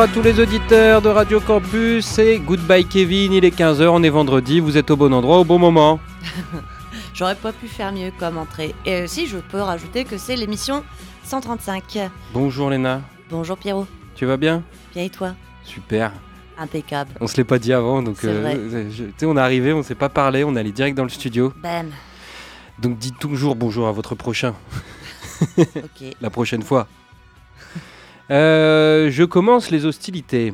Bonjour à tous les auditeurs de Radio Campus, c'est Goodbye Kevin, il est 15h, on est vendredi, vous êtes au bon endroit au bon moment. J'aurais pas pu faire mieux comme entrée. Et si je peux rajouter que c'est l'émission 135. Bonjour Léna. Bonjour Pierrot. Tu vas bien? Bien et toi? Super. Impeccable. On se l'est pas dit avant, donc euh, tu sais, on est arrivé, on s'est pas parlé, on est allé direct dans le studio. Bam. Donc dites toujours bonjour à votre prochain. ok. La prochaine fois. Euh, je commence les hostilités.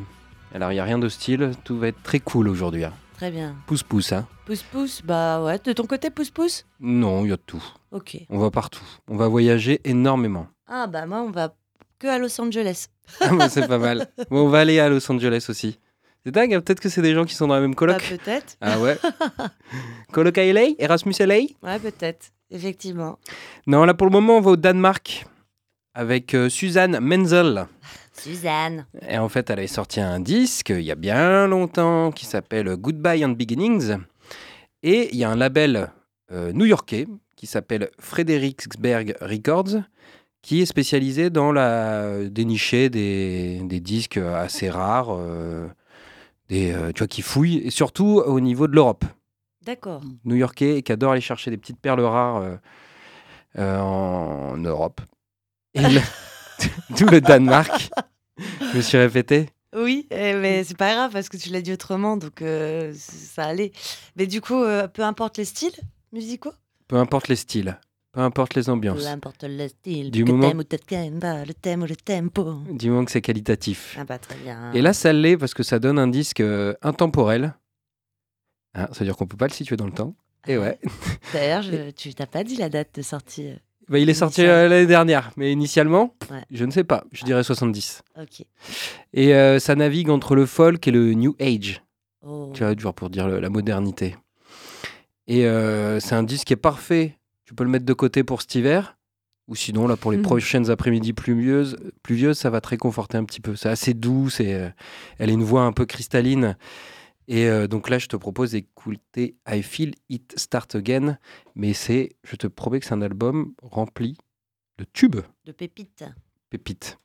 Alors, il n'y a rien d'hostile, tout va être très cool aujourd'hui. Hein. Très bien. Pouce-pouce, hein Pouce-pouce, bah ouais. De ton côté, pouce-pouce Non, il y a tout. Ok. On va partout. On va voyager énormément. Ah bah moi, on va que à Los Angeles. Ah, bah, c'est pas mal. Bon, on va aller à Los Angeles aussi. C'est dingue, hein, peut-être que c'est des gens qui sont dans la même Bah coloc. peut-être. ah ouais Coloc à LA Erasmus LA Ouais, peut-être. Effectivement. Non, là pour le moment, on va au Danemark avec euh, Suzanne Menzel. Suzanne. Et en fait, elle avait sorti un disque il y a bien longtemps qui s'appelle Goodbye and Beginnings. Et il y a un label euh, new-yorkais qui s'appelle Fredericksberg Records qui est spécialisé dans la dénicher des, des disques assez rares, euh, des, euh, tu vois, qui fouillent, et surtout au niveau de l'Europe. D'accord. New-Yorkais et qui adore aller chercher des petites perles rares euh, euh, en Europe. Et le- D'où le Danemark. Je me suis répété. Oui, eh, mais c'est pas grave parce que tu l'as dit autrement, donc euh, ça allait. Mais du coup, euh, peu importe les styles musicaux, Peu importe les styles, peu importe les ambiances, peu importe le style, Du moment- ou le thème ou le tempo. du moment que c'est qualitatif. Ah bah très bien. Et là, ça l'est parce que ça donne un disque euh, intemporel. Hein, ça veut dire qu'on peut pas le situer dans le temps. Et ouais. D'ailleurs, tu t'as pas dit la date de sortie. Bah, il est sorti euh, l'année dernière, mais initialement, Ouais. je ne sais pas, je dirais 70. Ok. Et euh, ça navigue entre le folk et le new age. Oh. Tu vois, genre pour dire le- la modernité. Et euh, c'est un disque qui est parfait. Tu peux le mettre de côté pour cet hiver. Ou sinon, là, pour les Mhm. prochaines après-midi pluvieuses, pluvieuses, ça va te réconforter un petit peu. C'est assez doux. C'est, elle a une voix un peu cristalline. Et euh, donc là, je te propose d'écouter I Feel It Start Again. Mais c'est, je te promets que c'est un album rempli de tubes, De pépite. pépites.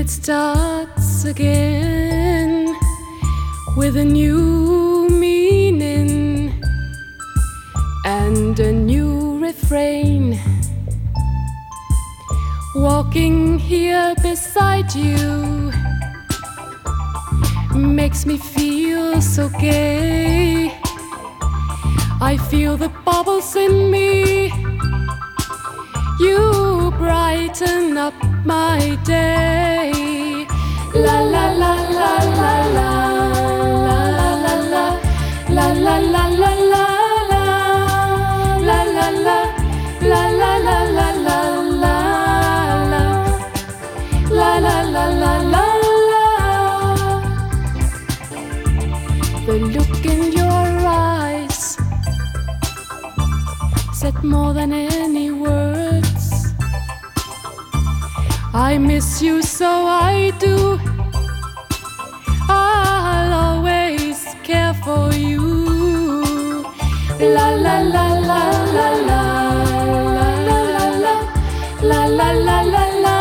It starts again with a new meaning and a new refrain. Walking here beside you makes me feel so gay. I feel the bubbles in me. You brighten up my day. La la la la la la la la la la la la la la the look in your eyes said more than any I miss you, so I do. I'll always care for you. La la la la la la la la la la la la la la la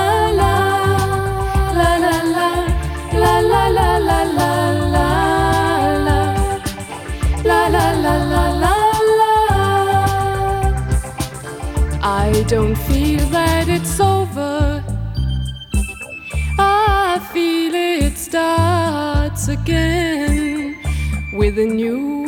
don't feel that it's over. With a new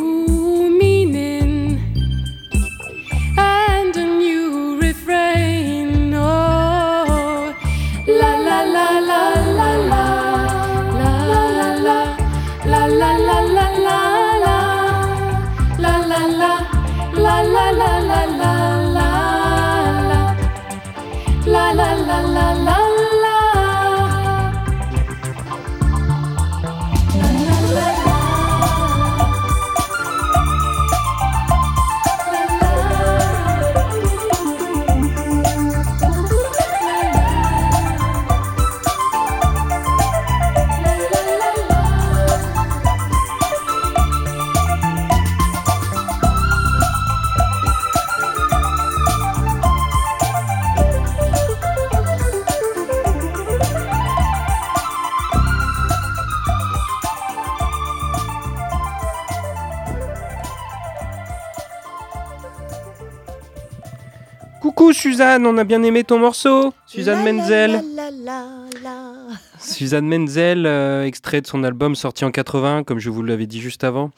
Suzanne. On a bien aimé ton morceau. Suzanne La, la, Menzel. la, la, la. Suzanne Menzel, euh, extrait de son album sorti en 80, comme je vous l'avais dit juste avant.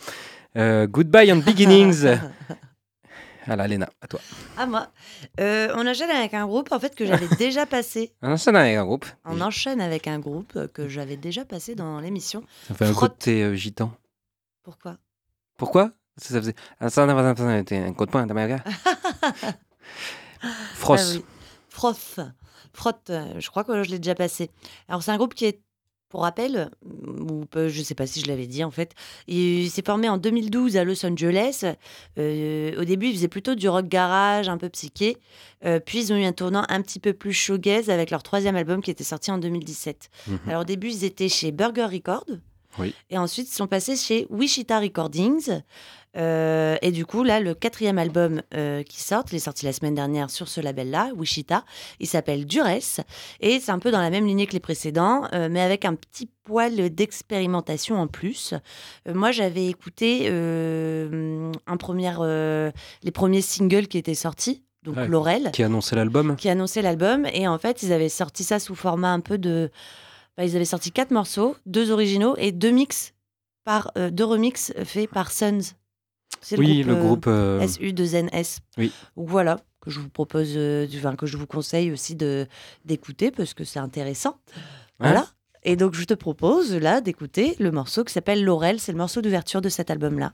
Euh, Goodbye and Beginnings. Voilà, Léna, à toi. Ah, moi. Euh, on enchaîne avec un groupe en fait que j'avais déjà passé. On enchaîne avec un groupe. On enchaîne avec un groupe que j'avais déjà passé dans l'émission. Ça fait un Frotte. côté euh, gitan. Pourquoi? Pourquoi? Ça, ça faisait... Ah, ça, ça, ça, ça, c'était un coup de Frost. Ah oui. Froth. Froth, euh, je crois que je l'ai déjà passé. Alors, c'est un groupe qui est, pour rappel, ou peu- je ne sais pas si je l'avais dit en fait, il s'est formé en 2012 à Los Angeles. Euh, au début, ils faisaient plutôt du rock garage, un peu psyché. Euh, puis, ils ont eu un tournant un petit peu plus shoegaze avec leur troisième album qui était sorti en 2017. Mhm. Alors, au début, ils étaient chez Burger Records. Oui. Et ensuite, ils sont passés chez Wichita Recordings. Euh, et du coup, là, le quatrième album euh, qui sort, il est sorti la semaine dernière sur ce label-là, Wichita. Il s'appelle Duress. Et c'est un peu dans la même lignée que les précédents, euh, mais avec un petit poil d'expérimentation en plus. Moi, j'avais écouté un premier, les premiers singles qui étaient sortis, donc Ouais. Laurel Qui a annoncé l'album qui annonçait l'album. Et en fait, ils avaient sorti ça sous format un peu de. bah, ils avaient sorti quatre morceaux, deux originaux et deux mix par euh, deux remixes faits par Suns. C'est Oui, le euh, groupe. euh, SU2NS. Oui. Voilà que je vous propose, euh, enfin, que je vous conseille aussi de d'écouter parce que c'est intéressant. Ouais. Voilà. Et donc je te propose là d'écouter le morceau qui s'appelle Laurel. C'est le morceau d'ouverture de cet album-là.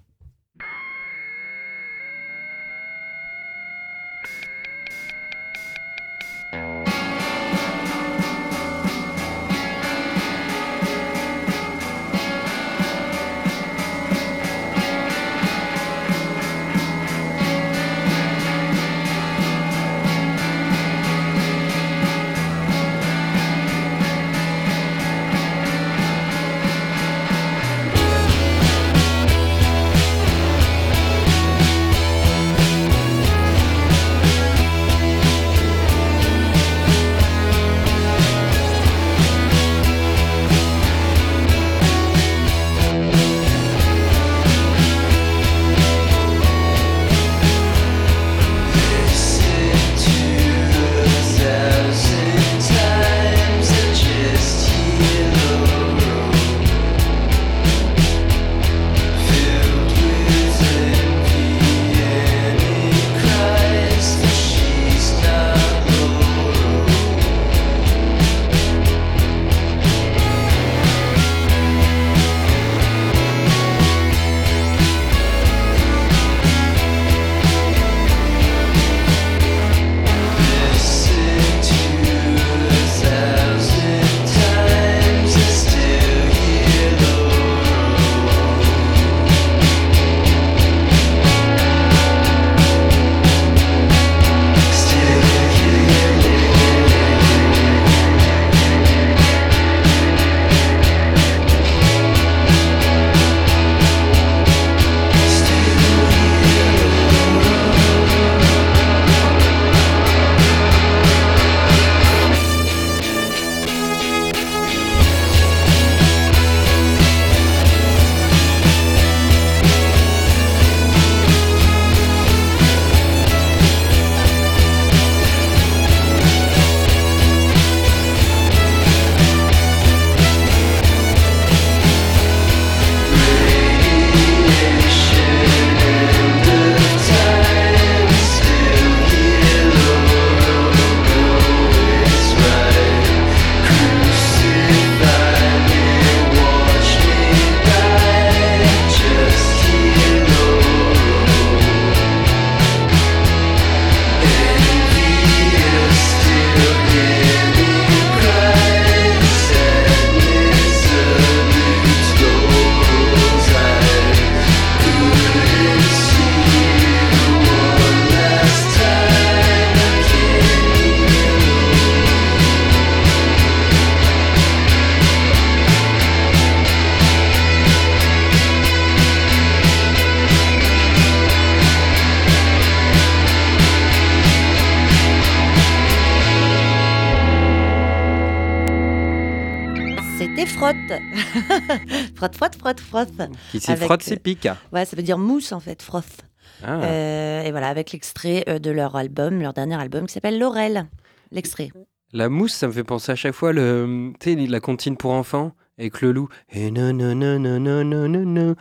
C'était frotte. frotte, frotte, frotte, frotte. Qui s'y frotte euh, ses pics. Ouais, ça veut dire mousse en fait, froth. Ah. Euh, et voilà, avec l'extrait euh, de leur album, leur dernier album qui s'appelle Laurel. L'extrait. La mousse, ça me fait penser à chaque fois le, tu sais, la comptine pour enfants avec le loup. Et non, non, non, non, non, non, non, non.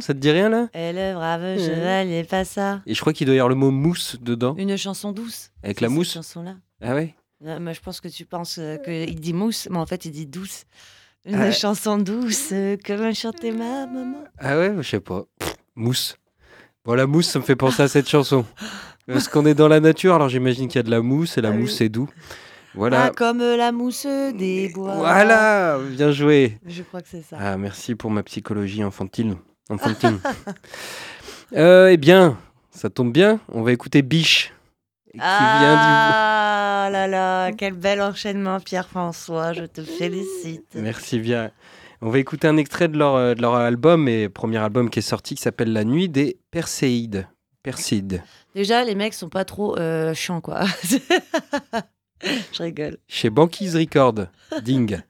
Ça te dit rien là? Et le brave chevalier pas ça. Et je crois qu'il doit y avoir le mot mousse dedans. Une chanson douce. Avec la cette mousse chanson-là. Ah ouais? Euh, Moi, je pense que tu penses euh, qu'il dit mousse, mais en fait, il dit douce. Une Ah. chanson douce, euh, comme chantait ma maman. Ah ouais, je sais pas. Pff, mousse. Bon, la mousse, ça me fait penser à cette chanson. Parce qu'on est dans la nature, alors j'imagine qu'il y a de la mousse et la Ah oui. mousse c'est doux. Ah, Voilà. comme la mousse des bois. Voilà, bien joué. Je crois que c'est ça. Ah, merci pour ma psychologie infantile. Enfantine. Euh, eh bien, ça tombe bien, on va écouter Biche. Qui vient Ah là là, quel bel enchaînement, Pierre-François. Je te félicite. du. Merci bien. On va écouter un extrait de leur, euh, de leur album, et premier album qui est sorti, qui s'appelle La Nuit des Perséides. Persides. Déjà, les mecs sont pas trop euh, chiants, quoi. Je rigole. Chez Banquise Record. Ding.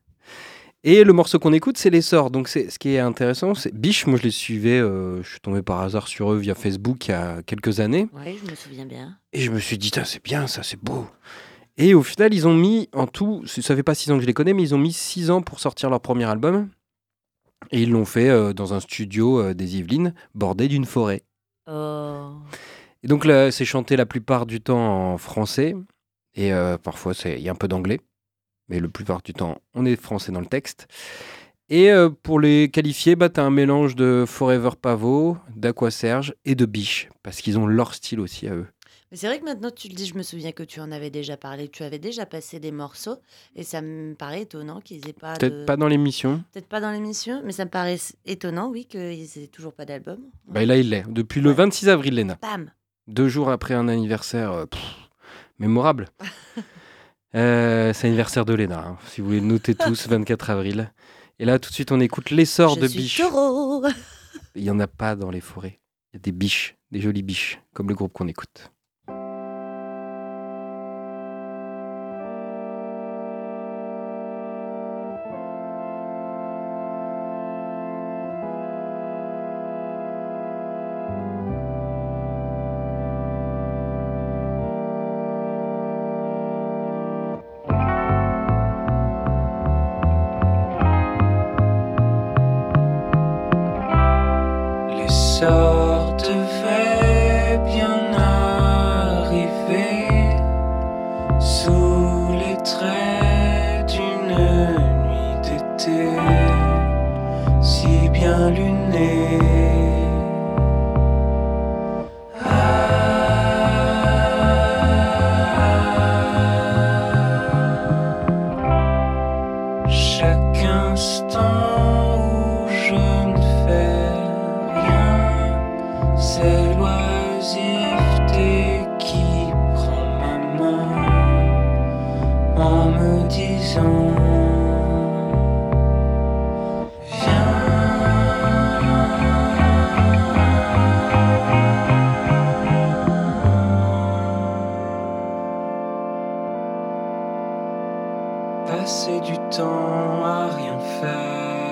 Et le morceau qu'on écoute, c'est Les Sorts. Donc, ce qui est intéressant, c'est Biche. Moi, je les suivais. euh, je suis tombé par hasard sur eux via Facebook il y a quelques années. Oui, je me souviens bien. Et je me suis dit, c'est bien, ça, c'est beau. Et au final, ils ont mis en tout, ça fait pas six ans que je les connais, mais ils ont mis six ans pour sortir leur premier album. Et ils l'ont fait euh, dans un studio euh, des Yvelines, bordé d'une forêt. Oh. Et donc c'est chanté la plupart du temps en français. Et parfois, il y a un peu d'anglais. Mais la plupart du temps, on est français dans le texte. Et euh, pour les qualifier, bah, tu as un mélange de Forever Pavot, d'Aqua Serge et de Biche. Parce qu'ils ont leur style aussi à eux. Mais c'est vrai que maintenant tu le dis, je me souviens que tu en avais déjà parlé. Tu avais déjà passé des morceaux. Et ça me paraît étonnant qu'ils aient pas. Peut-être de- pas dans l'émission. Peut-être pas dans l'émission, mais ça me paraît étonnant, oui, qu'ils aient toujours pas d'album. Bah, là, il l'est. Depuis le Ouais. 26 avril, Léna. Bam Deux jours après un anniversaire euh, pff, mémorable. Euh, c'est l'anniversaire de Léna, hein, si vous voulez noter tous, 24 avril. Et là, tout de suite, on écoute l'essor de biches. taureau. Il n'y en a pas dans les forêts. Il y a des biches, des jolies biches, comme le groupe qu'on écoute. Passer du temps à rien faire.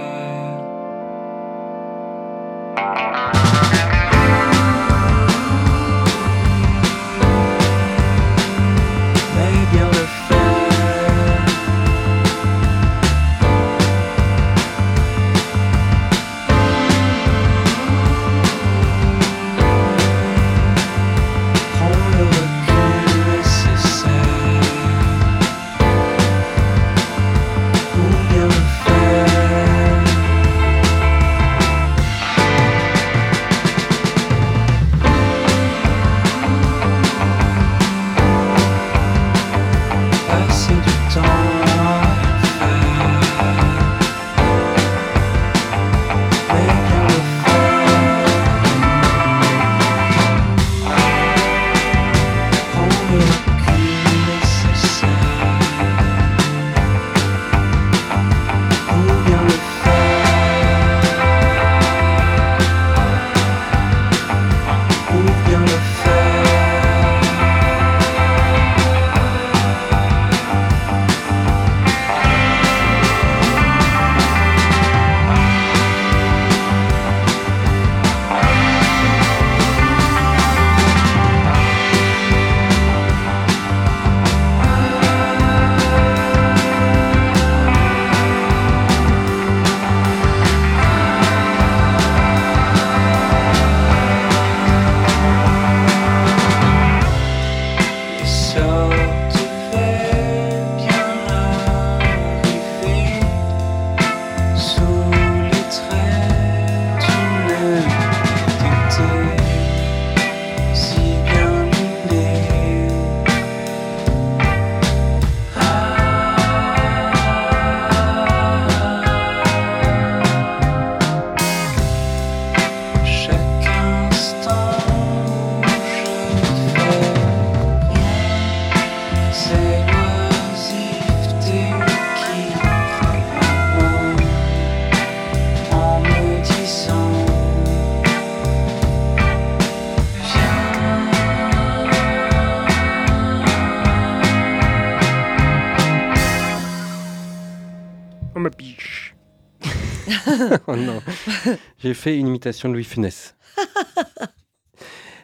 J'ai fait une imitation de Louis Funès.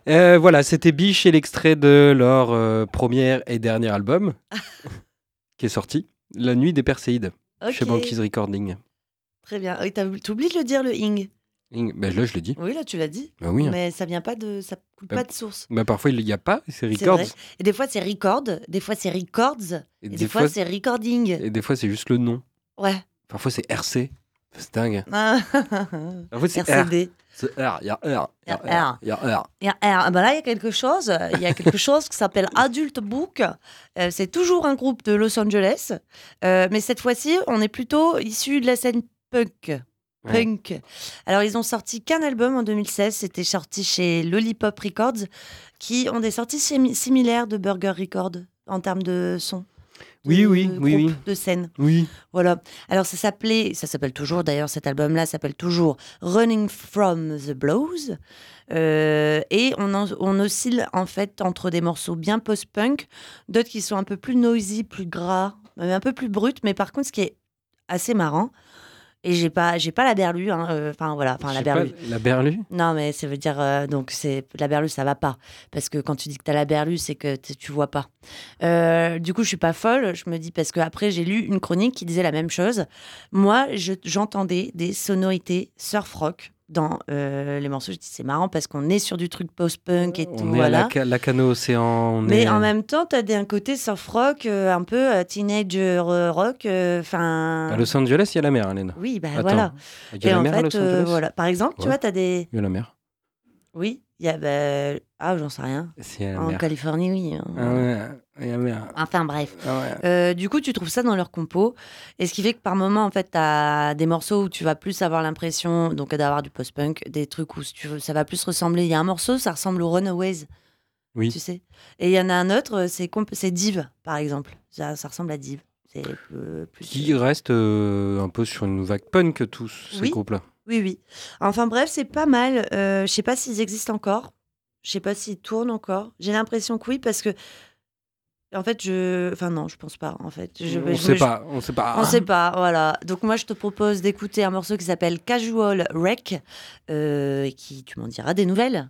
Euh, voilà, c'était Biche et l'extrait de leur euh, premier et dernier album qui est sorti, La Nuit des Perséides, chez Banquise Recording. Très bien. T'oublies de le dire, le ing? Ing- Ben là, je l'ai dit. Oui, là, tu l'as dit. Bah oui. hein. Mais ça vient pas de. Ça coule Bah, pas de source. Bah, parfois, il n'y a pas, c'est C'est Records. vrai. Et des fois, c'est record. Des fois, c'est records. Et, Et des, des fois, fois, c'est recording. et des fois, c'est juste le nom. Ouais. Parfois, c'est RC. C'est dingue. Ah, Parfois, c'est R. RCD. C'est R. Il y a R. Il y a R. Il y a R. Il y a- ah, bah là, il y a quelque chose. Il y a quelque chose qui s'appelle Adult Book. Euh, c'est toujours un groupe de Los Angeles. Euh, mais cette fois-ci, on est plutôt issu de la scène punk. Ouais. Punk. Alors, ils ont sorti qu'un album en 2016. C'était sorti chez Lollipop Records, qui ont des sorties simi- similaires de Burger Records en termes de son. Oui, de oui, oui. De scène. Oui. Voilà. Alors, ça s'appelait, ça s'appelle toujours, d'ailleurs, cet album-là s'appelle toujours Running from the Blows. Euh, et on, en- on oscille, en fait, entre des morceaux bien post-punk, d'autres qui sont un peu plus noisy, plus gras, un peu plus bruts. Mais par contre, ce qui est assez marrant, et j'ai pas, j'ai pas la berlue, hein, euh, enfin voilà, enfin la pas, berlue. la berlue Non, mais ça veut dire euh, donc c'est la berlue, ça va pas parce que quand tu dis que tu as la berlue, c'est que tu vois pas. Euh, du coup, je suis pas folle. Je me dis parce que après j'ai lu une chronique qui disait la même chose. Moi, je- j'entendais des sonorités surf rock dans euh, les morceaux. Je dis c'est marrant parce qu'on est sur du truc post-punk et tout. On est voilà. à la, la cano océan. on Mais est- en même temps, tu as un côté surf rock, euh, un peu euh, teenage euh, rock. Enfin. À Los Angeles, il y a la mer, Hélène. oui, bah Attends, voilà. Il y a Et la en mer à Los euh, Angeles voilà. Par exemple, tu vois, tu as des. Il y a la mer. Oui, il y a. bah, Ah, j'en sais rien. En mer. Californie, oui. hein. Ah ouais, il y a mer. Enfin bref. Ah ouais. Euh, du coup, tu trouves ça dans leur compo. Et ce qui fait que par moment, en fait, tu as des morceaux où tu vas plus avoir l'impression donc d'avoir du post-punk, des trucs où si tu veux, ça va plus ressembler. Il y a un morceau, ça ressemble aux Runaways, Oui. tu sais. Et il y en a un autre, c'est c'est Div, par exemple. Ça, ça ressemble à Div. Euh, plus. Qui reste euh, un peu sur une vague punk, tous ces Oui. groupes-là. Oui, oui. Enfin bref, c'est pas mal. Euh, je sais pas s'ils existent encore. Je sais pas s'ils tournent encore. J'ai l'impression que oui, parce que. En fait, je. Enfin, non, je pense pas. En fait, je, on je- sait je- pas, on sait pas. On sait pas, voilà. Donc moi, je te propose d'écouter un morceau qui s'appelle Casual Wreck, euh, et qui, tu m'en diras des nouvelles.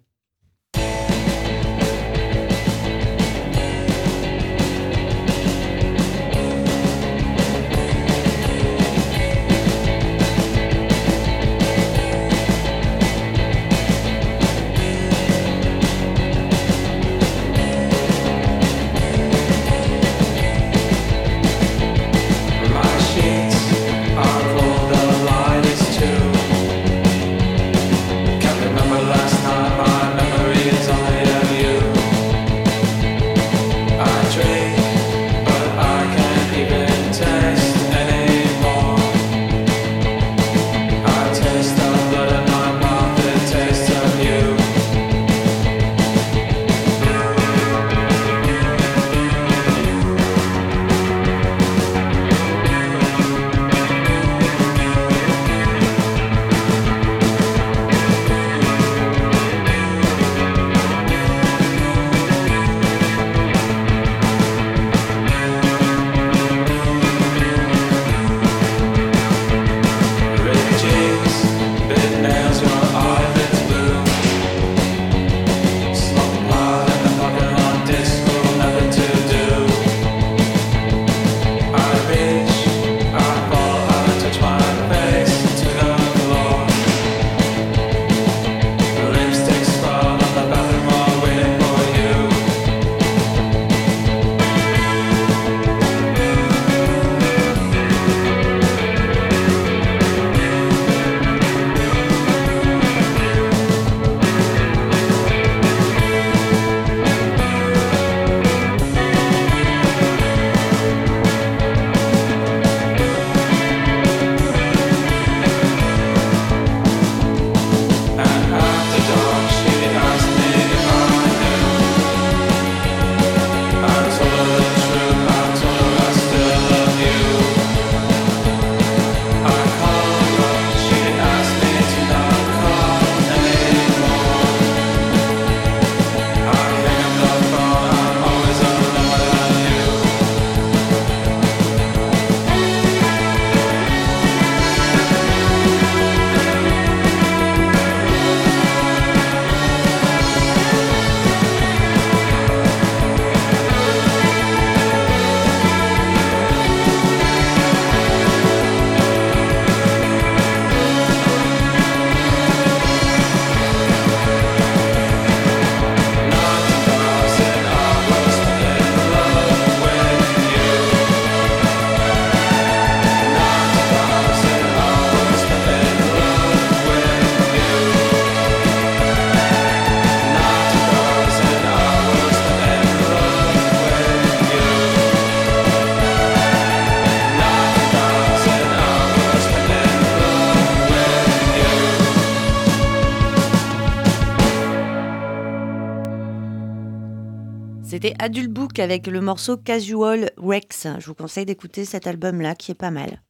C'était Adult Book avec le morceau Casual Rex. Je vous conseille d'écouter cet album-là qui est pas mal.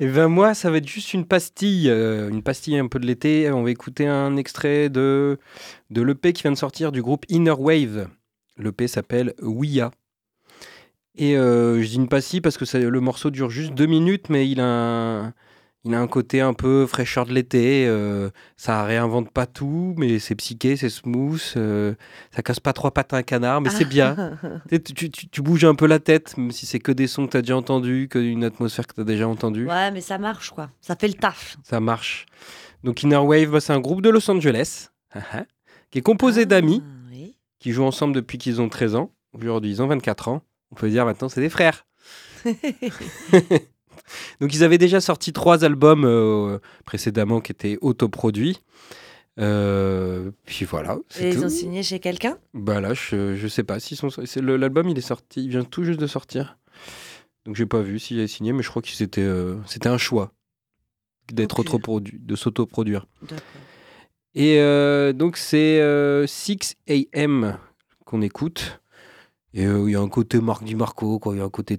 Et ben moi, ça va être juste une pastille, euh, une pastille un peu de l'été. On va écouter un extrait de, de l'EP qui vient de sortir du groupe Inner Wave. L'EP s'appelle Ouya. Et euh, je dis une pastille parce que le morceau dure juste deux minutes, mais il a un, il a un côté un peu fraîcheur de l'été. euh, ça réinvente pas tout, mais c'est psyché, c'est smooth. euh, ça casse pas trois pattes à un canard, mais c'est bien. Tu, sais, tu- tu- tu bouges un peu la tête, même si c'est que des sons que tu as déjà entendus, que une atmosphère que tu as déjà entendue. Ouais, mais ça marche quoi. Ça fait le taf. Ça marche. Donc Inner Wave, bah, c'est un groupe de Los Angeles, qui est composé d'amis, Ah, oui. qui jouent ensemble depuis qu'ils ont 13 ans. Aujourd'hui, ils ont 24 ans. On peut dire maintenant, c'est des frères. Donc ils avaient déjà sorti trois albums euh, précédemment qui étaient autoproduits. Euh, puis voilà. Et ils tout. ont signé chez quelqu'un? Bah là, je, je sais pas sont. L'album, il est sorti, il vient tout juste de sortir. Donc j'ai pas vu s'il est signé, mais je crois que c'était euh, c'était un choix d'être autoproduit, de s'autoproduire. Et euh, donc c'est euh, 6 AM qu'on écoute. Et il y a un côté Marc Di Marco. Il y a un côté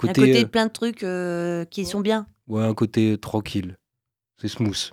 côté, côté euh, plein de trucs euh, qui sont bien. ouais, un côté tranquille. C'est smooth.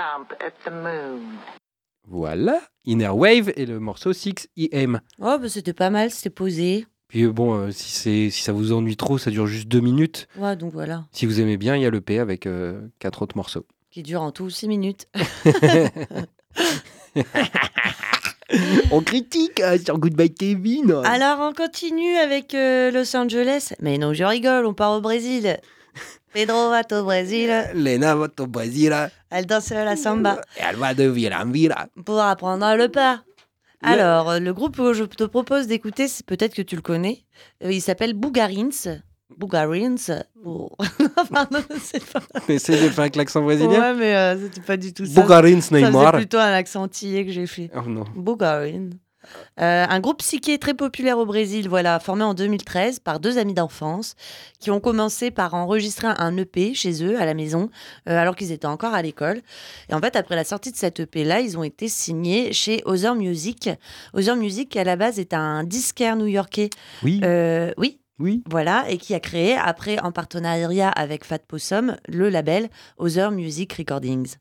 Jump at the moon? Voilà, Inner Wave et le morceau 6 AM. Oh, bah, c'était pas mal, c'était posé. Puis euh, bon, euh, si, c'est- si ça vous ennuie trop, ça dure juste deux minutes. Ouais, donc voilà. Si vous aimez bien, il y a le P avec euh, quatre autres morceaux. Qui dure en tout 6 minutes. On critique euh, sur Goodbye Kevin. Alors, on continue avec euh, Los Angeles. Mais non, je rigole, on part au Brésil. Pedro va au Brésil, Lena va au Brésil elle danse la samba et elle va de villa en villa. pour apprendre le pas. Alors, le groupe que je te propose d'écouter, c'est peut-être que tu le connais. Euh, il s'appelle Bougarins. Bougarins. Oh. Pardon, c'est pas... Essaye de faire avec l'accent brésilien. Ouais, mais euh, c'était pas du tout ça. Bougarins Neymar. plutôt un accent antillais que j'ai fait. Oh non. Bougarin. Euh, un groupe psyché très populaire au Brésil, voilà, formé en 2013 par deux amis d'enfance qui ont commencé par enregistrer un EP chez eux à la maison euh, alors qu'ils étaient encore à l'école. Et en fait, après la sortie de cet EP-là, ils ont été signés chez Other Music. Other Music, qui à la base, est un disquaire new-yorkais. Oui, Euh, oui, oui. voilà, et qui a créé, après, en partenariat avec Fat Possum, le label Other Music Recordings.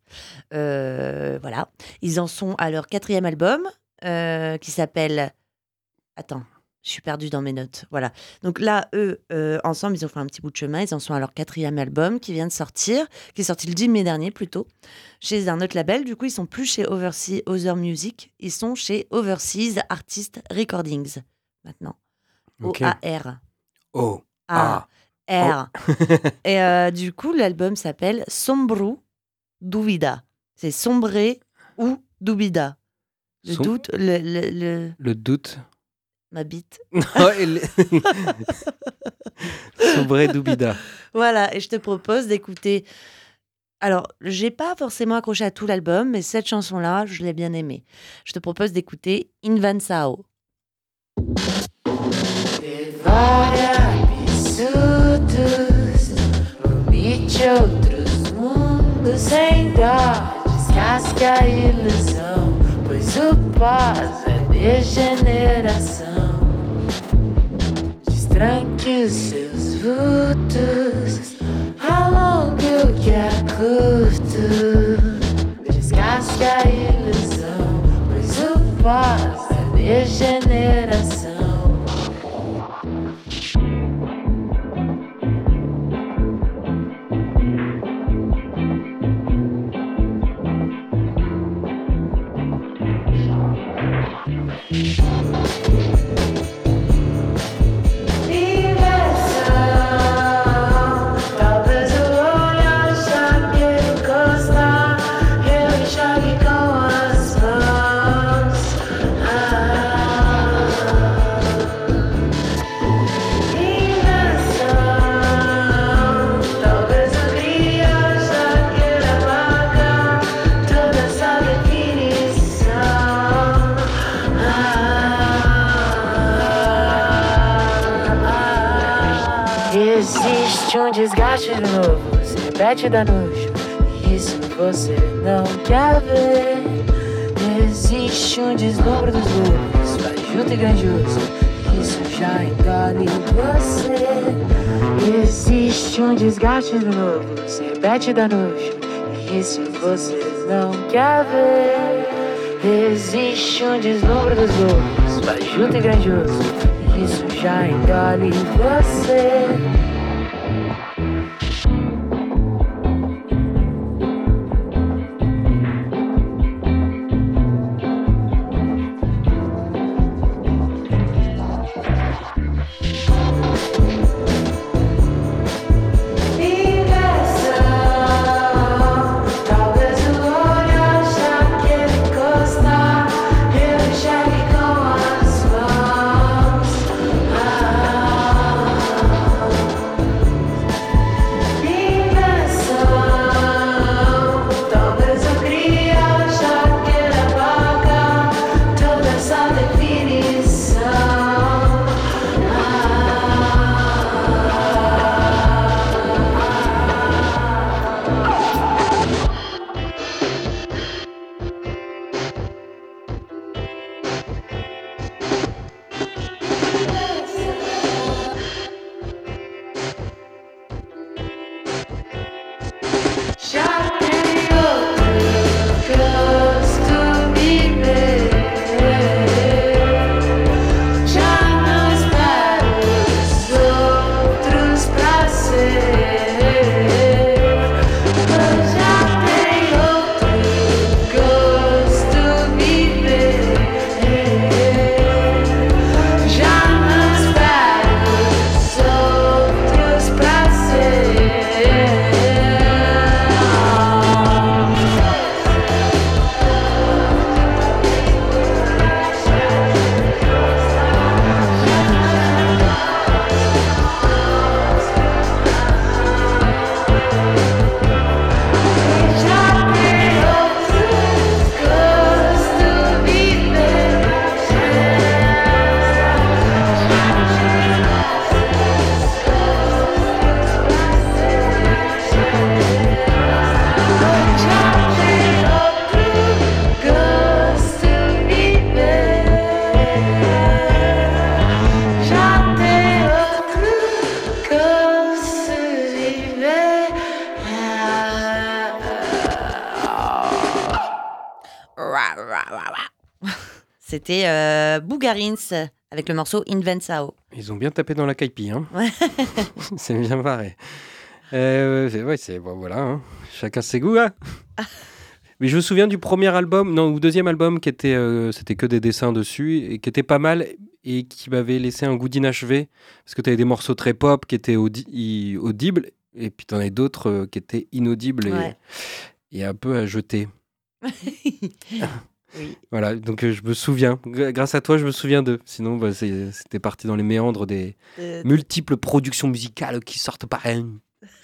Euh, voilà. Ils en sont à leur quatrième album, euh, qui s'appelle. Attends. Je suis perdue dans mes notes. Voilà. Donc là, eux, euh, ensemble, ils ont fait un petit bout de chemin. Ils en sont à leur quatrième album qui vient de sortir, qui est sorti le 10 mai dernier plutôt, chez un autre label. Du coup, ils sont plus chez Overseas Other Music. Ils sont chez Overseas Artist Recordings maintenant. O-A-R. Oh. A. R. Et euh, du coup, l'album s'appelle Sombru Duvida. C'est sombrer ou dubida. Le doute, le, le- le- Le doute. ma bite. Oh, Sombre Doubida. Voilà, et je te propose d'écouter. Alors, j'ai pas forcément accroché à tout l'album, mais cette chanson-là, je l'ai bien aimée. Je te propose d'écouter Invansao. outros mundos sem dó Descasque a ilusão Pois o pós é degeneração. Destranque os seus vultos Alongue o que é curto. Descasque a ilusão Pois o pós é degeneração Bye. Desgaste novo, se repete da nojo. Isso você não quer ver. Existe um deslumbre dos lobos, fajuto e grandioso. Isso já engole você. Existe um desgaste novo, se repete da nojo. Isso você não quer ver. Existe um deslumbre dos lobos, fajuto e grandioso. Isso já engole você. Avec le morceau Invensao. Ils ont bien tapé dans la caipi, hein. Ouais. c'est bien pareil. Euh, c'est- ouais, c'est bon, voilà, hein. chacun ses goûts. hein. Mais je me souviens du premier album, non, ou deuxième album qui était, euh, c'était que des dessins dessus et qui était pas mal et qui m'avait laissé un goût d'inachevé parce que tu avais des morceaux très pop qui étaient audi- audibles et puis tu en avais d'autres euh, qui étaient inaudibles et, Ouais. et un peu à jeter. oui. Voilà, donc euh, je me souviens, grâce à toi, je me souviens d'eux. Sinon, bah, c'était parti dans les méandres des Euh, multiples productions musicales qui sortent par an.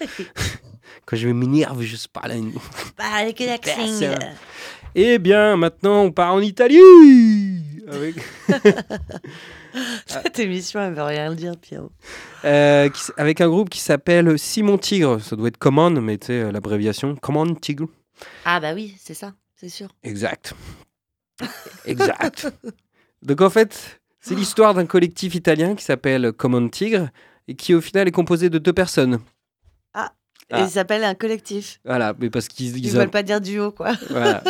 Quand je m'énerve, je parle. bah, avec l'accent. Personne. Eh bien, maintenant, on part en Italie avec, Cette émission, elle veut rien dire, Pierrot. euh, qui avec un groupe qui s'appelle Simon Tigre. Ça doit être Command, mais tu sais, euh, l'abréviation. Command Tigre. Ah bah oui, c'est ça, c'est sûr. Exact. Exact. Donc en fait, c'est l'histoire d'un collectif italien qui s'appelle Command Tigre et qui au final est composé de deux personnes. Et Ah. il s'appelle un collectif. Voilà, mais parce qu'ils Ils ils veulent pas dire duo, quoi. voilà.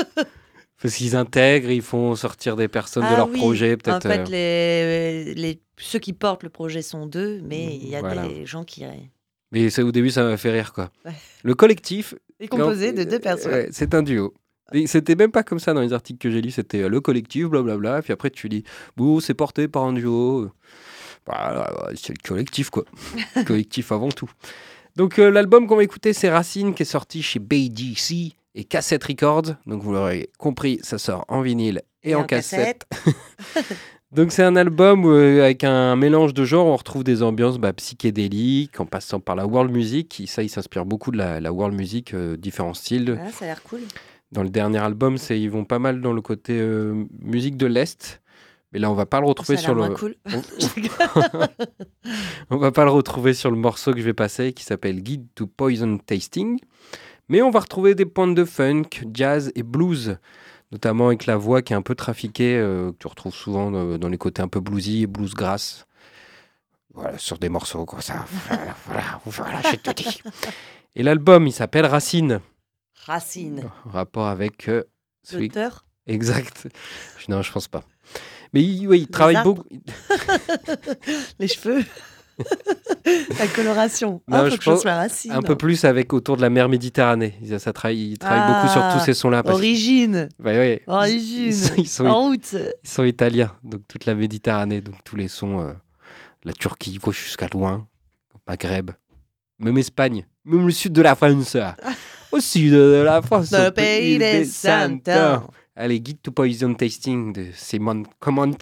parce qu'ils intègrent, ils font sortir des personnes de Ah leur oui. projet, En peut-être. fait, euh, les, les, ceux qui portent le projet sont deux, mais il y a Voilà. des gens qui... Mais ça, au début, ça m'a fait rire, quoi. Ouais. Le collectif, est composé de euh, deux personnes. ouais, c'est un duo. C'était même pas comme ça dans les articles que j'ai lus, c'était euh, le collectif, blablabla. Puis après, tu lis, bon, c'est porté par un duo. Bah, c'est le collectif, quoi. collectif avant tout. Donc, euh, l'album qu'on va écouter, c'est Racine, qui est sorti chez BDC et Cassette Records. Donc, vous l'aurez compris, ça sort en vinyle et, en, cassette. Donc c'est un album euh, avec un mélange de genres, on retrouve des ambiances bah, psychédéliques, en passant par la world music, ça il s'inspire beaucoup de la, la world music, euh, différents styles. Ah, ça a l'air cool. Dans le dernier album, c'est ils vont pas mal dans le côté euh, musique de l'Est, mais là on va pas le retrouver sur le... cool. on va pas le retrouver sur le morceau que je vais passer, qui s'appelle Guide to Poison Tasting, mais on va retrouver des pointes de funk, jazz et blues notamment avec la voix qui est un peu trafiquée, euh, que tu retrouves souvent dans, dans les côtés un peu bluesy et blues grass. Voilà, sur des morceaux comme ça. Voilà, voilà, voilà, je te dis. Et l'album, il s'appelle Racine, Racine. rapport avec euh, celui... L'auteur Exact. Non, je pense pas. Mais il, oui, il travaille arbres. beaucoup. Les cheveux La coloration. Non, Ah, faut je que je pense sois racine. Un peu plus avec autour de la mer Méditerranée. Il, ça travaille, il travaille Ah, beaucoup sur tous ces sons-là. Origine. Bah ouais, Origine. Ils, sont, ils sont- En route. ils sont italiens, donc toute la Méditerranée, donc tous les sons, euh, la Turquie, jusqu'à loin, Maghreb, même Espagne, même le sud de la France, au sud de la France, au le pays des Santos. Allez, Guide to Poison Tasting de Simon Command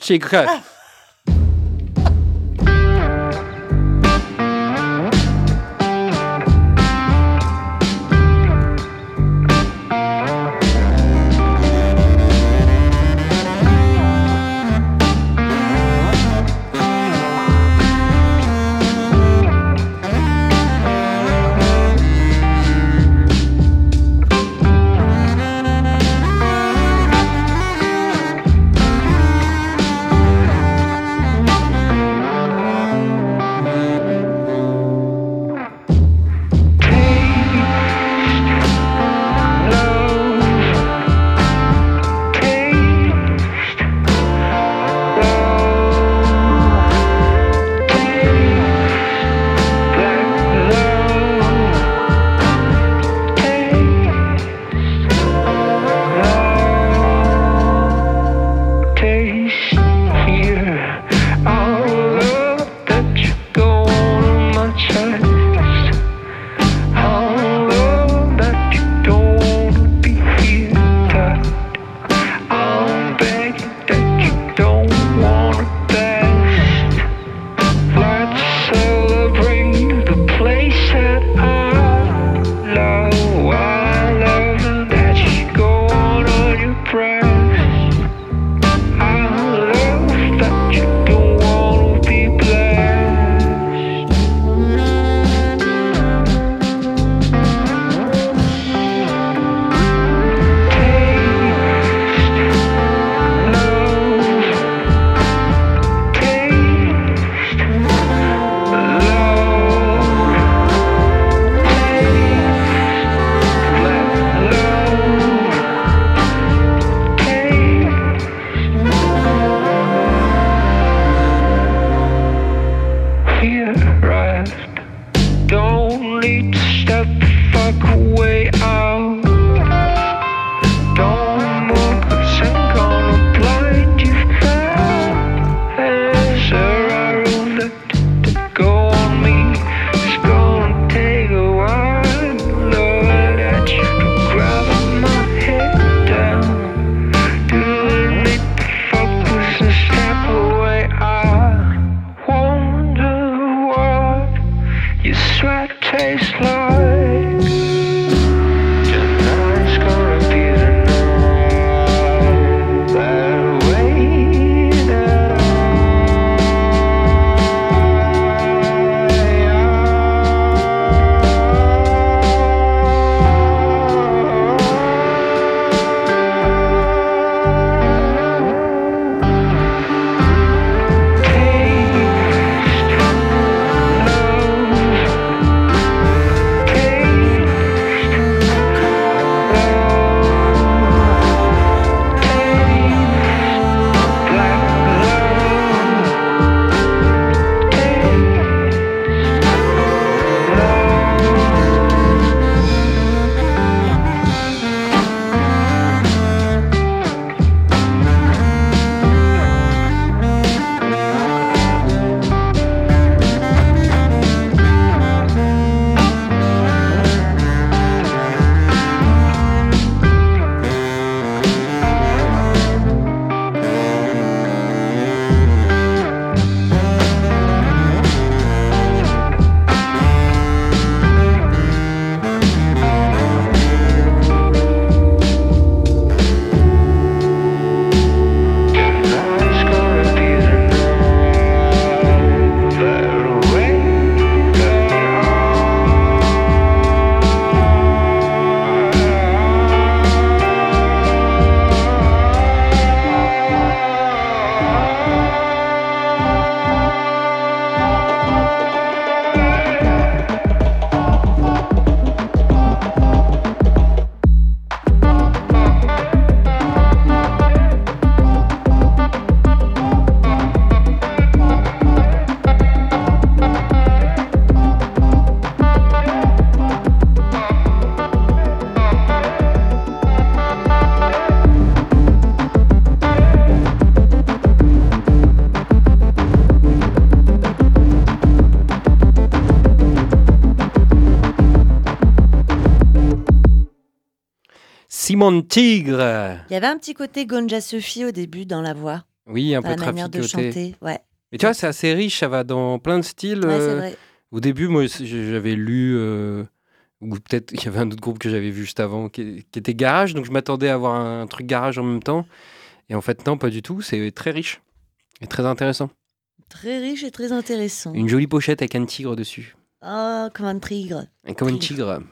Simon Tigre. Il y avait un petit côté Gonja Sophie au début dans la voix, Oui, un dans peu la manière de chanter. Ouais, Mais tu vois, c'est assez riche, ça va dans plein de styles. ouais c'est euh, vrai. Au début, moi, j'avais lu, euh, ou peut-être il y avait un autre groupe que j'avais vu juste avant, qui, qui était Garage, donc je m'attendais à avoir un truc Garage en même temps. Et en fait, non, pas du tout. C'est très riche et très intéressant. Très riche et très intéressant. Une jolie pochette avec un tigre dessus. Oh, comme un tigre. Comme un Tigre. tigre.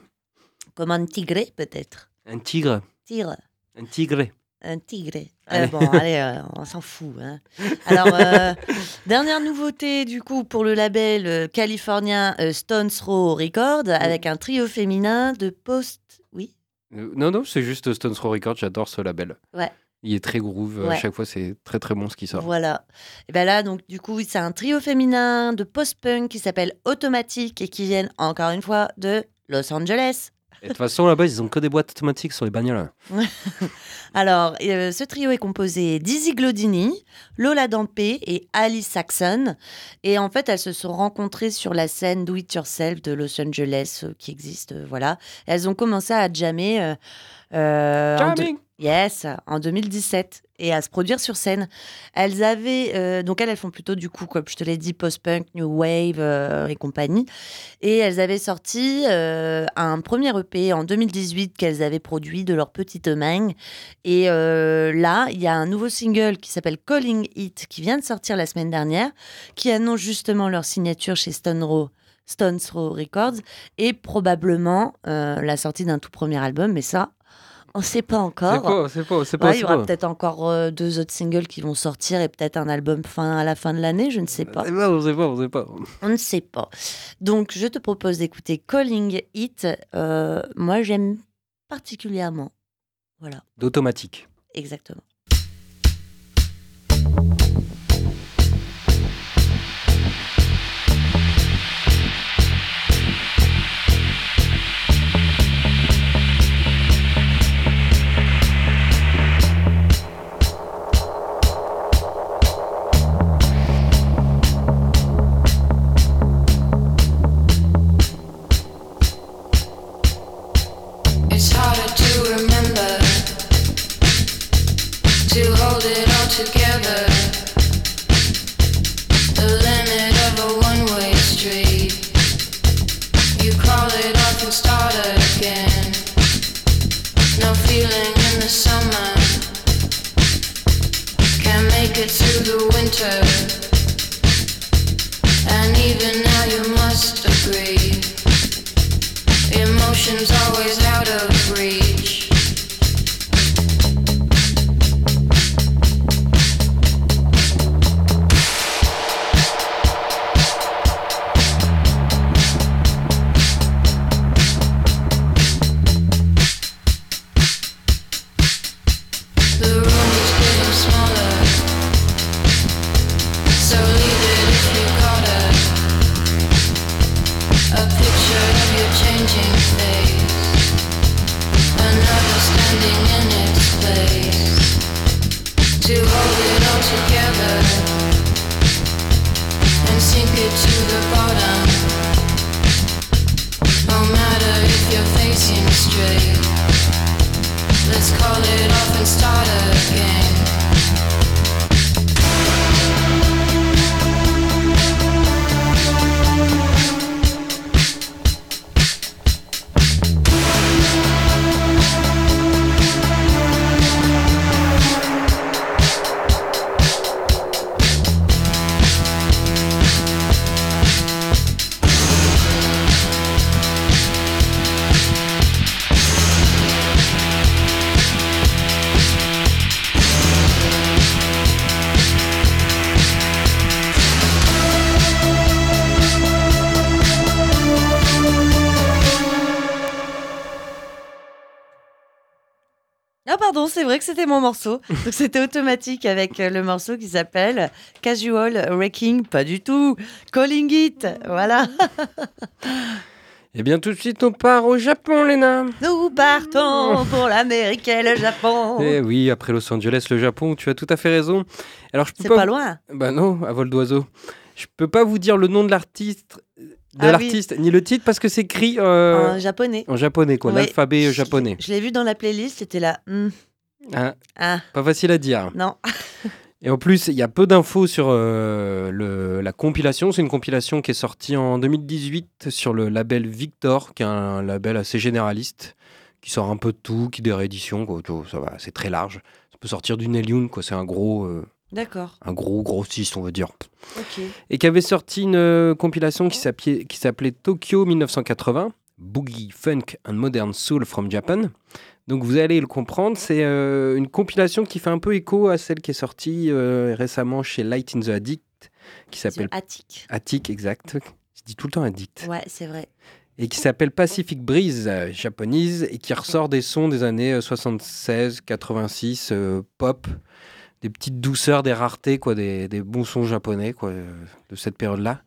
Comme un tigré, peut-être. Un tigre. Tigre. Un tigre. Un tigre. Allez. Euh, bon, allez, euh, on s'en fout. hein. Alors, euh, dernière nouveauté, du coup, pour le label euh, californien Stones Throw Records, avec un trio féminin de post. Oui? Non, non, c'est juste Stones Throw Records. J'adore ce label. Ouais. Il est très groove. À chaque fois, c'est très très bon ce qui sort. Voilà. Et ben là, donc, du coup, c'est un trio féminin de post-punk qui s'appelle Automatique et qui viennent, encore une fois, de Los Angeles. Et de toute façon, là-bas, ils ont que des boîtes automatiques sur les bagnoles. Alors, euh, ce trio est composé d'Izzy Glodini, Lola Dampé et Alice Saxon. Et en fait, elles se sont rencontrées sur la scène Do It Yourself de Los Angeles euh, qui existe. euh, voilà. Et elles ont commencé à jammer. euh, euh, en Charming Yes, en 2017 et à se produire sur scène. Elles avaient euh, donc elles, elles font plutôt du coup comme je te l'ai dit post-punk, new wave euh, et compagnie. Et elles avaient sorti euh, un premier EP en 2018 qu'elles avaient produit de leur petite main. Et là, il y a un nouveau single qui s'appelle Calling It qui vient de sortir la semaine dernière, qui annonce justement leur signature chez Stone Row. Stones Throw Records et probablement la sortie d'un tout premier album, mais ça, on ne sait pas encore. C'est pas, c'est pas, c'est pas. Ouais, il y aura pas. peut-être encore euh, deux autres singles qui vont sortir et peut-être un album fin à la fin de l'année, je ne sais pas. On sait pas, on sait pas. On ne sait pas. Donc, je te propose d'écouter Calling It. Euh, moi, j'aime particulièrement. Voilà, D'automatique. exactement. C'était mon morceau. Donc c'était automatique avec euh, le morceau qui s'appelle Casual Wrecking. Pas du tout. Calling It. Voilà. Et bien, tout de suite, on part au Japon, Léna. Nous partons pour l'Amérique et le Japon. Eh oui, après Los Angeles, le Japon, tu as tout à fait raison. Alors, je peux C'est pas. pas loin. Bah non, à vol d'oiseau. Je peux pas vous dire le nom de l'artiste. Ah oui. l'artiste, ni le titre, parce que c'est écrit euh, En japonais. en japonais, quoi, Oui. l'alphabet japonais. Je l'ai vu dans la playlist, c'était là. hmm, Hein, ah, pas facile à dire. non. Et en plus, il y a peu d'infos sur euh, le- la compilation. C'est une compilation qui est sortie en 2018 sur le label Victor, qui est un label assez généraliste, qui sort un peu de tout, qui des rééditions. Quoi. Ça va, c'est très large. Ça peut sortir du Neil Young, quoi. C'est un gros, euh, D'accord. un gros grossiste, on va dire. Ok. Et qui avait sorti une euh, compilation qui s'appelait Tokyo 1980, Boogie, Funk and Modern Soul from Japan. Donc vous allez le comprendre, c'est euh, une compilation qui fait un peu écho à celle qui est sortie euh, récemment chez Light in the Addict, qui s'appelle Attic. Attic, exact. Je dis tout le temps Addict. Ouais, c'est vrai. Et qui s'appelle Pacific Breeze, euh, japonise, et qui ressort des sons des années euh, 76, 86, euh, pop, des petites douceurs, des raretés, quoi, des, des bons sons japonais quoi, de cette période-là.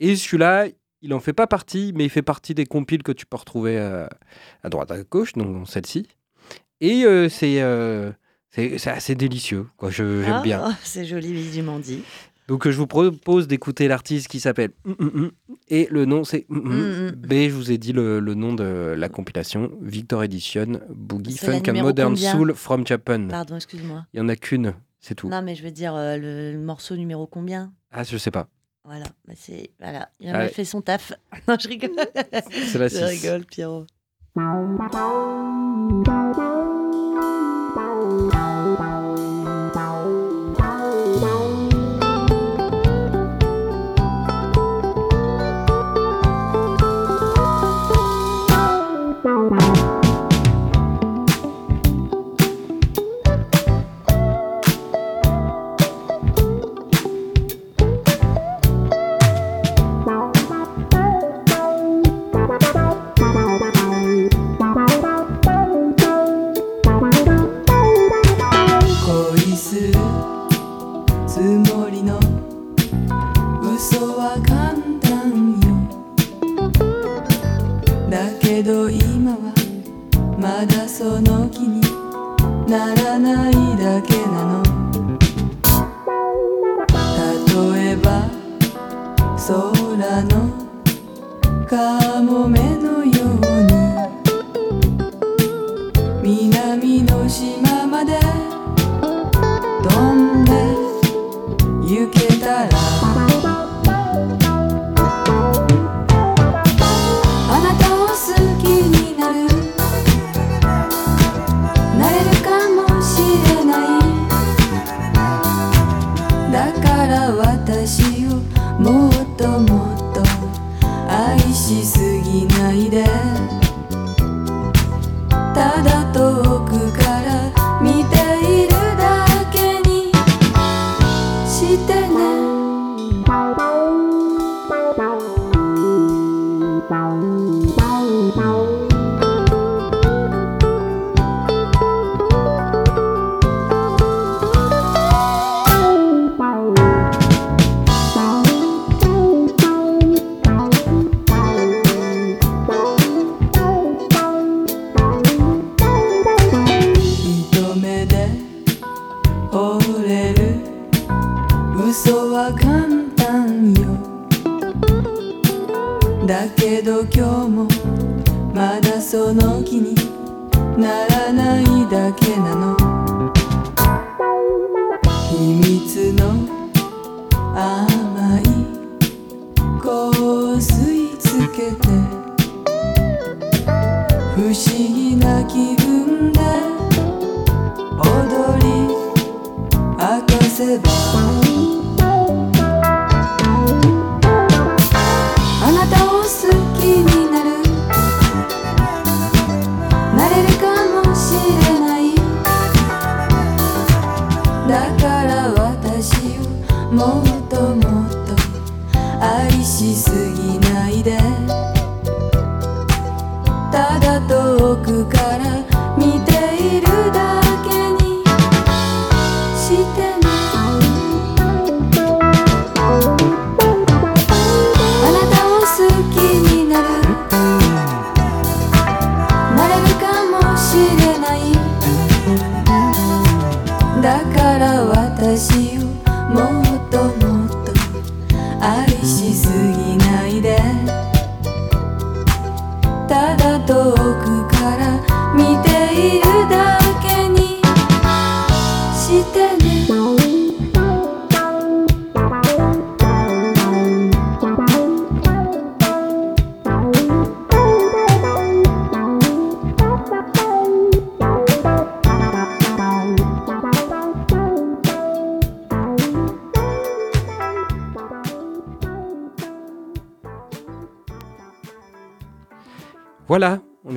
Et celui-là, il en fait pas partie, mais il fait partie des compiles que tu peux retrouver euh, à droite, à gauche, donc celle-ci. Et euh, c'est euh, c'est assez délicieux, quoi. je- J'aime Ah, bien. C'est joli, visuellement dit. Donc je vous propose d'écouter l'artiste qui s'appelle Mm, Mm, Mm, et le nom c'est. B. Je vous ai dit le, le nom de la compilation Victor Edition Boogie Funk and Modern combien Soul from Japan. Pardon, excuse-moi. Il y en a qu'une, c'est tout. Non, mais je veux dire, euh, le, le morceau numéro combien? Ah je sais pas. Voilà, bah c'est voilà, il a fait son taf. non, je rigole. C'est la je 6. rigole, Pierrot. ahí.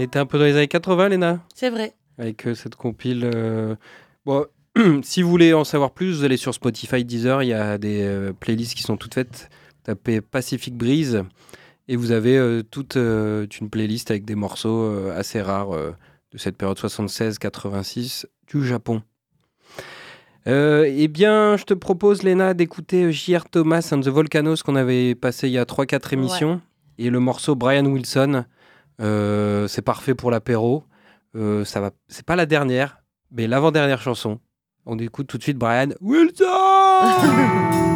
Était un peu dans les années 80, Léna, C'est vrai. avec euh, cette compile. euh, Bon, si vous voulez en savoir plus, vous allez sur Spotify, Deezer, il y a des euh, playlists qui sont toutes faites. Tapez Pacific Breeze et vous avez toute une playlist avec des morceaux assez rares de cette période 76-86 du Japon. Euh, eh bien, je te propose, Léna, d'écouter J.R. Thomas and the Volcanoes qu'on avait passé il y a 3-4 émissions. Et le morceau Brian Wilson, c'est parfait pour l'apéro. Euh, ça va, c'est pas la dernière, mais l'avant-dernière chanson. On écoute tout de suite Brian Wilson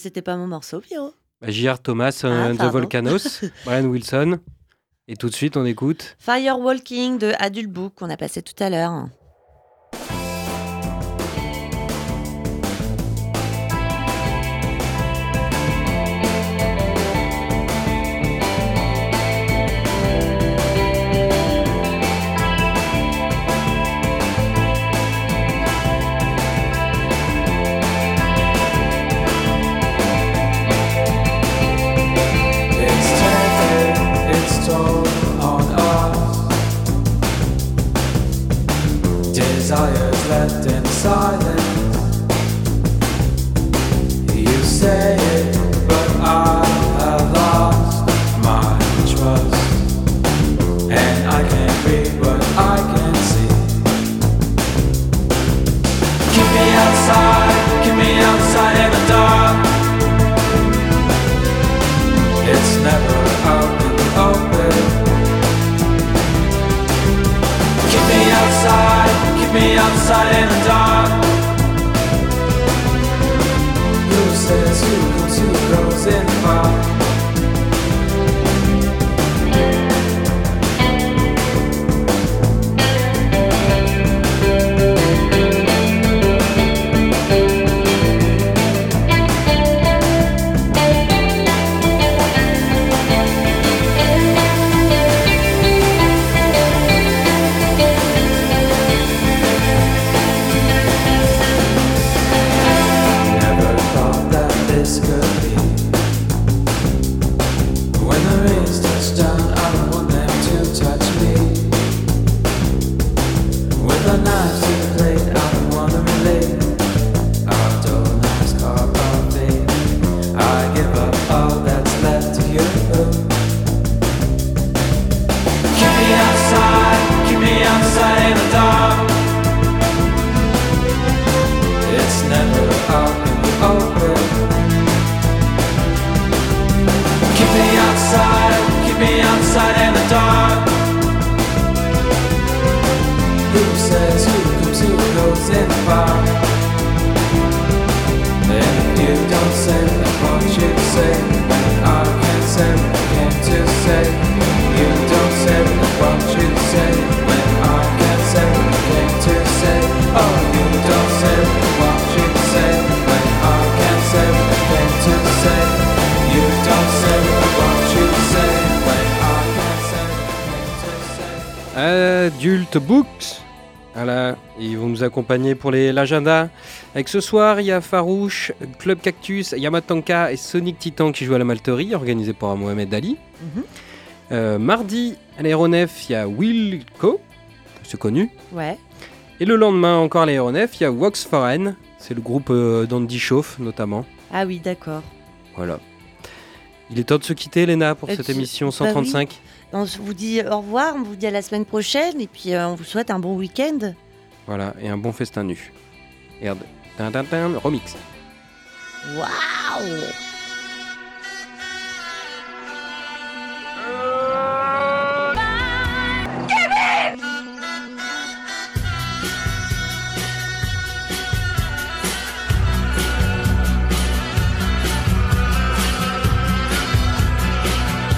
c'était pas mon morceau, Pierrot. Bah, J.R. Thomas Ah, and the pardon. Volcanoes, Brian Wilson. Et tout de suite, on écoute. Firewalking de Adult Book qu'on a passé tout à l'heure. silence. Pour l'agenda. Avec ce soir, il y a Farouche, Club Cactus, Yamatanka et Sonic Titan qui jouent à la Malterie, organisé par Mohamed Ali. Mhm. Euh, mardi, à l'aéronef, il y a Wilco, c'est connu. Ouais. Et le lendemain, encore à l'aéronef, il y a Vox Foreign, c'est le groupe euh, d'Andy Chauffe notamment. Ah oui, d'accord. Voilà. Il est temps de se quitter, Léna, pour Euh, cette tu- émission bah oui. 135. On se vous dit au revoir, on vous dit à la semaine prochaine et puis euh, on vous souhaite un bon week-end. Voilà, et un bon festin nu. Tin, remix. Waouh